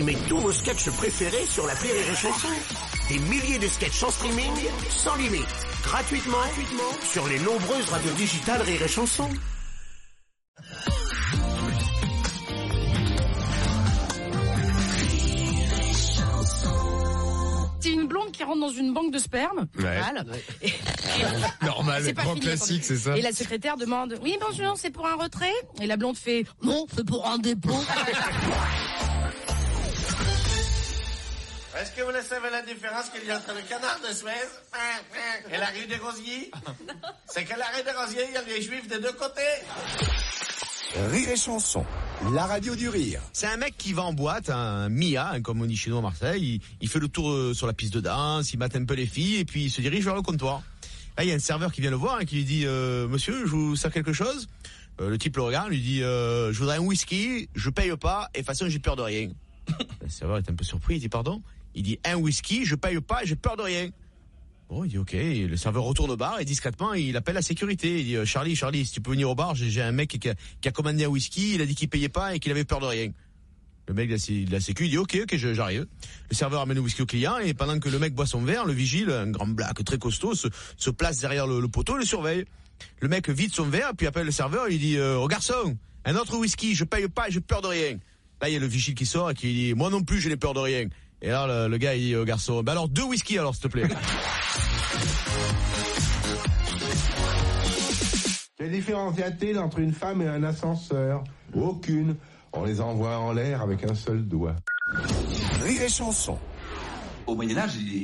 Streamez tous vos sketchs préférés sur la Rire et Chanson. Des milliers de sketchs en streaming, sans limite, gratuitement, gratuitement sur les nombreuses radios digitales Rire et Chanson. C'est une blonde qui rentre dans une banque de sperme. Normal. Et- Normal, C'est pas grand fini, classique, c'est ça. Et la secrétaire demande Oui, bonjour, c'est pour un retrait? Et la blonde fait Non, c'est pour un dépôt. Est-ce que vous le savez la différence qu'il y a entre le canard de Suez et la rue des Rosiers? C'est que la rue des Rosiers, il y a les juifs des deux côtés. Rire et chanson, la radio du rire. C'est un mec qui va en boîte, un Mia, comme on dit chez nous à Marseille. Il, il fait le tour euh, sur la piste de danse, il mate un peu les filles et puis il se dirige vers le comptoir. Là, il y a un serveur qui vient le voir et qui lui dit euh, Monsieur, je vous sers quelque chose? Euh, Le type le regarde, lui dit euh, Je voudrais un whisky, je paye pas et de toute façon j'ai peur de rien. Le serveur est un peu surpris, il dit Pardon Il dit Un whisky, je paye pas j'ai peur de rien. Bon, il dit ok. Le serveur retourne au bar et discrètement, il appelle la sécurité. Il dit euh, Charlie, Charlie, si tu peux venir au bar, j'ai un mec qui a, commandé un whisky. Il a dit qu'il payait pas et qu'il avait peur de rien. Le mec de la, sécu il dit ok, ok, j'arrive. Le serveur amène le whisky au client et pendant que le mec boit son verre, le vigile, un grand black très costaud, se, place derrière le, poteau et le surveille. Le mec vide son verre puis appelle le serveur. Il dit euh, oh garçon, un autre whisky, je paye pas j'ai peur de rien. Là, il y a le vigile qui sort et qui dit moi non plus, je n'ai peur de rien. Et là, le, le gars il dit au garçon, bah alors deux whisky alors s'il te plaît. Quelle différence y a-t-il entre une femme et un ascenseur Aucune. On les envoie en l'air avec un seul doigt. Rire et chanson, Au Moyen-Âge, les,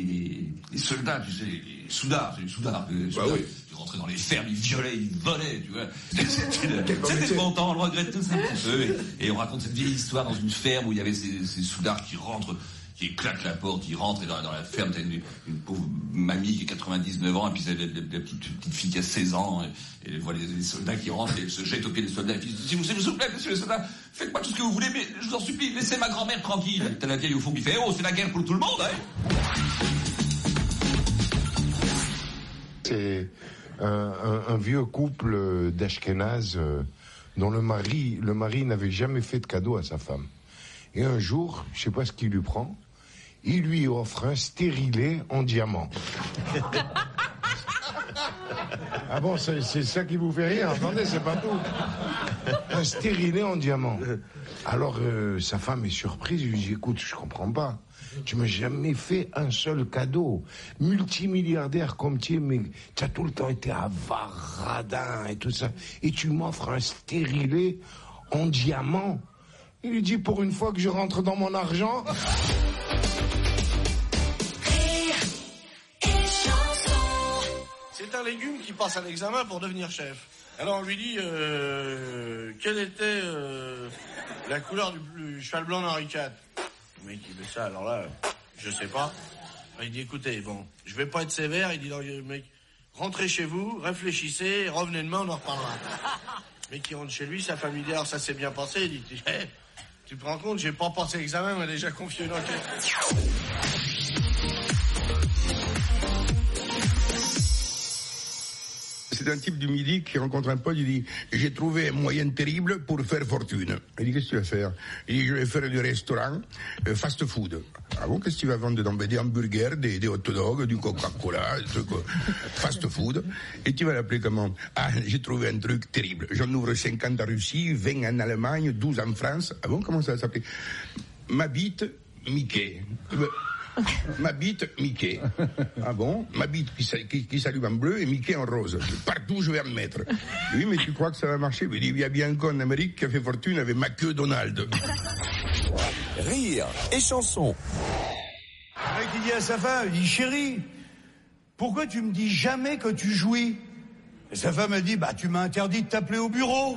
les- soldats, tu sais, les soudards, les soudards, les soldats, oui. ils rentraient dans les fermes, ils violaient, ils volaient, tu vois. C'était bon temps, on le regrette tous un petit peu. Et, et on raconte cette vieille histoire dans une ferme où il y avait ces, ces soudards qui rentrent, qui claquent la porte, ils rentrent et dans, la ferme, t'as une, une pauvre mamie qui a 99 ans, et puis la, petite, petite fille qui a 16 ans, et, elle voit les, les soldats qui rentrent, et elle se jette au pied des soldats, si vous, s'il vous plaît, monsieur le soldat, faites-moi tout ce que vous voulez, mais je vous en supplie, laissez ma grand-mère tranquille. T'as la vieille au fond qui fait, oh, c'est la guerre pour tout le monde, hein. C'est un, vieux couple d'Ashkenaz euh, dont le mari, le mari n'avait jamais fait de cadeau à sa femme. Et un jour, je sais pas ce qu'il lui prend, il lui offre un stérilet en diamant. ah bon, c'est ça qui vous fait rire Attendez, c'est pas tout. Un stérilet en diamant. Alors euh, sa femme est surprise, il lui dit écoute, je comprends pas. Tu m'as jamais fait un seul cadeau. Multimilliardaire comme tu es, mais tu as tout le temps été avare, radin et tout ça. Et tu m'offres un stérilet en diamant. Il lui dit pour une fois que je rentre dans mon argent. C'est un légume qui passe à l'examen pour devenir chef. Alors on lui dit euh, quelle était euh, la couleur du, cheval blanc d'Henri IV. Le mec il dit ça, alors là, je sais pas. Il dit écoutez, bon, je vais pas être sévère, il dit non, mec, rentrez chez vous, réfléchissez, revenez demain, on en reparlera. Le mec qui rentre chez lui, sa famille dit alors ça s'est bien passé, il dit Eh, tu te rends compte, j'ai pas passé l'examen, mais déjà confié une enquête. C'est un type du Midi qui rencontre un pote, il dit J'ai trouvé un moyen terrible pour faire fortune. Il dit Qu'est-ce que tu vas faire? Il dit Je vais faire du restaurant euh, fast food. Ah bon, qu'est-ce que tu vas vendre dedans Des hamburgers, des, hot dogs, du Coca-Cola, des trucs, euh, fast food. Et tu vas l'appeler comment? Ah, j'ai trouvé un truc terrible. J'en ouvre 50 en Russie, 20 en Allemagne, 12 en France. Ah bon, comment ça va s'appeler? Ma Mickey. Euh, ben, Ma bite, Mickey. Ah bon? Ma bite qui, s'a- qui, qui s'allume en bleu et Mickey en rose. Partout je vais en mettre. Oui, mais tu crois que ça va marcher? Mais il y a bien un con en Amérique qui a fait fortune avec ma queue Donald. rire et chanson. Le mec, il dit à sa femme, il dit, chérie, pourquoi tu me dis jamais que tu jouis? Et sa femme, elle dit, bah, tu m'as interdit de t'appeler au bureau.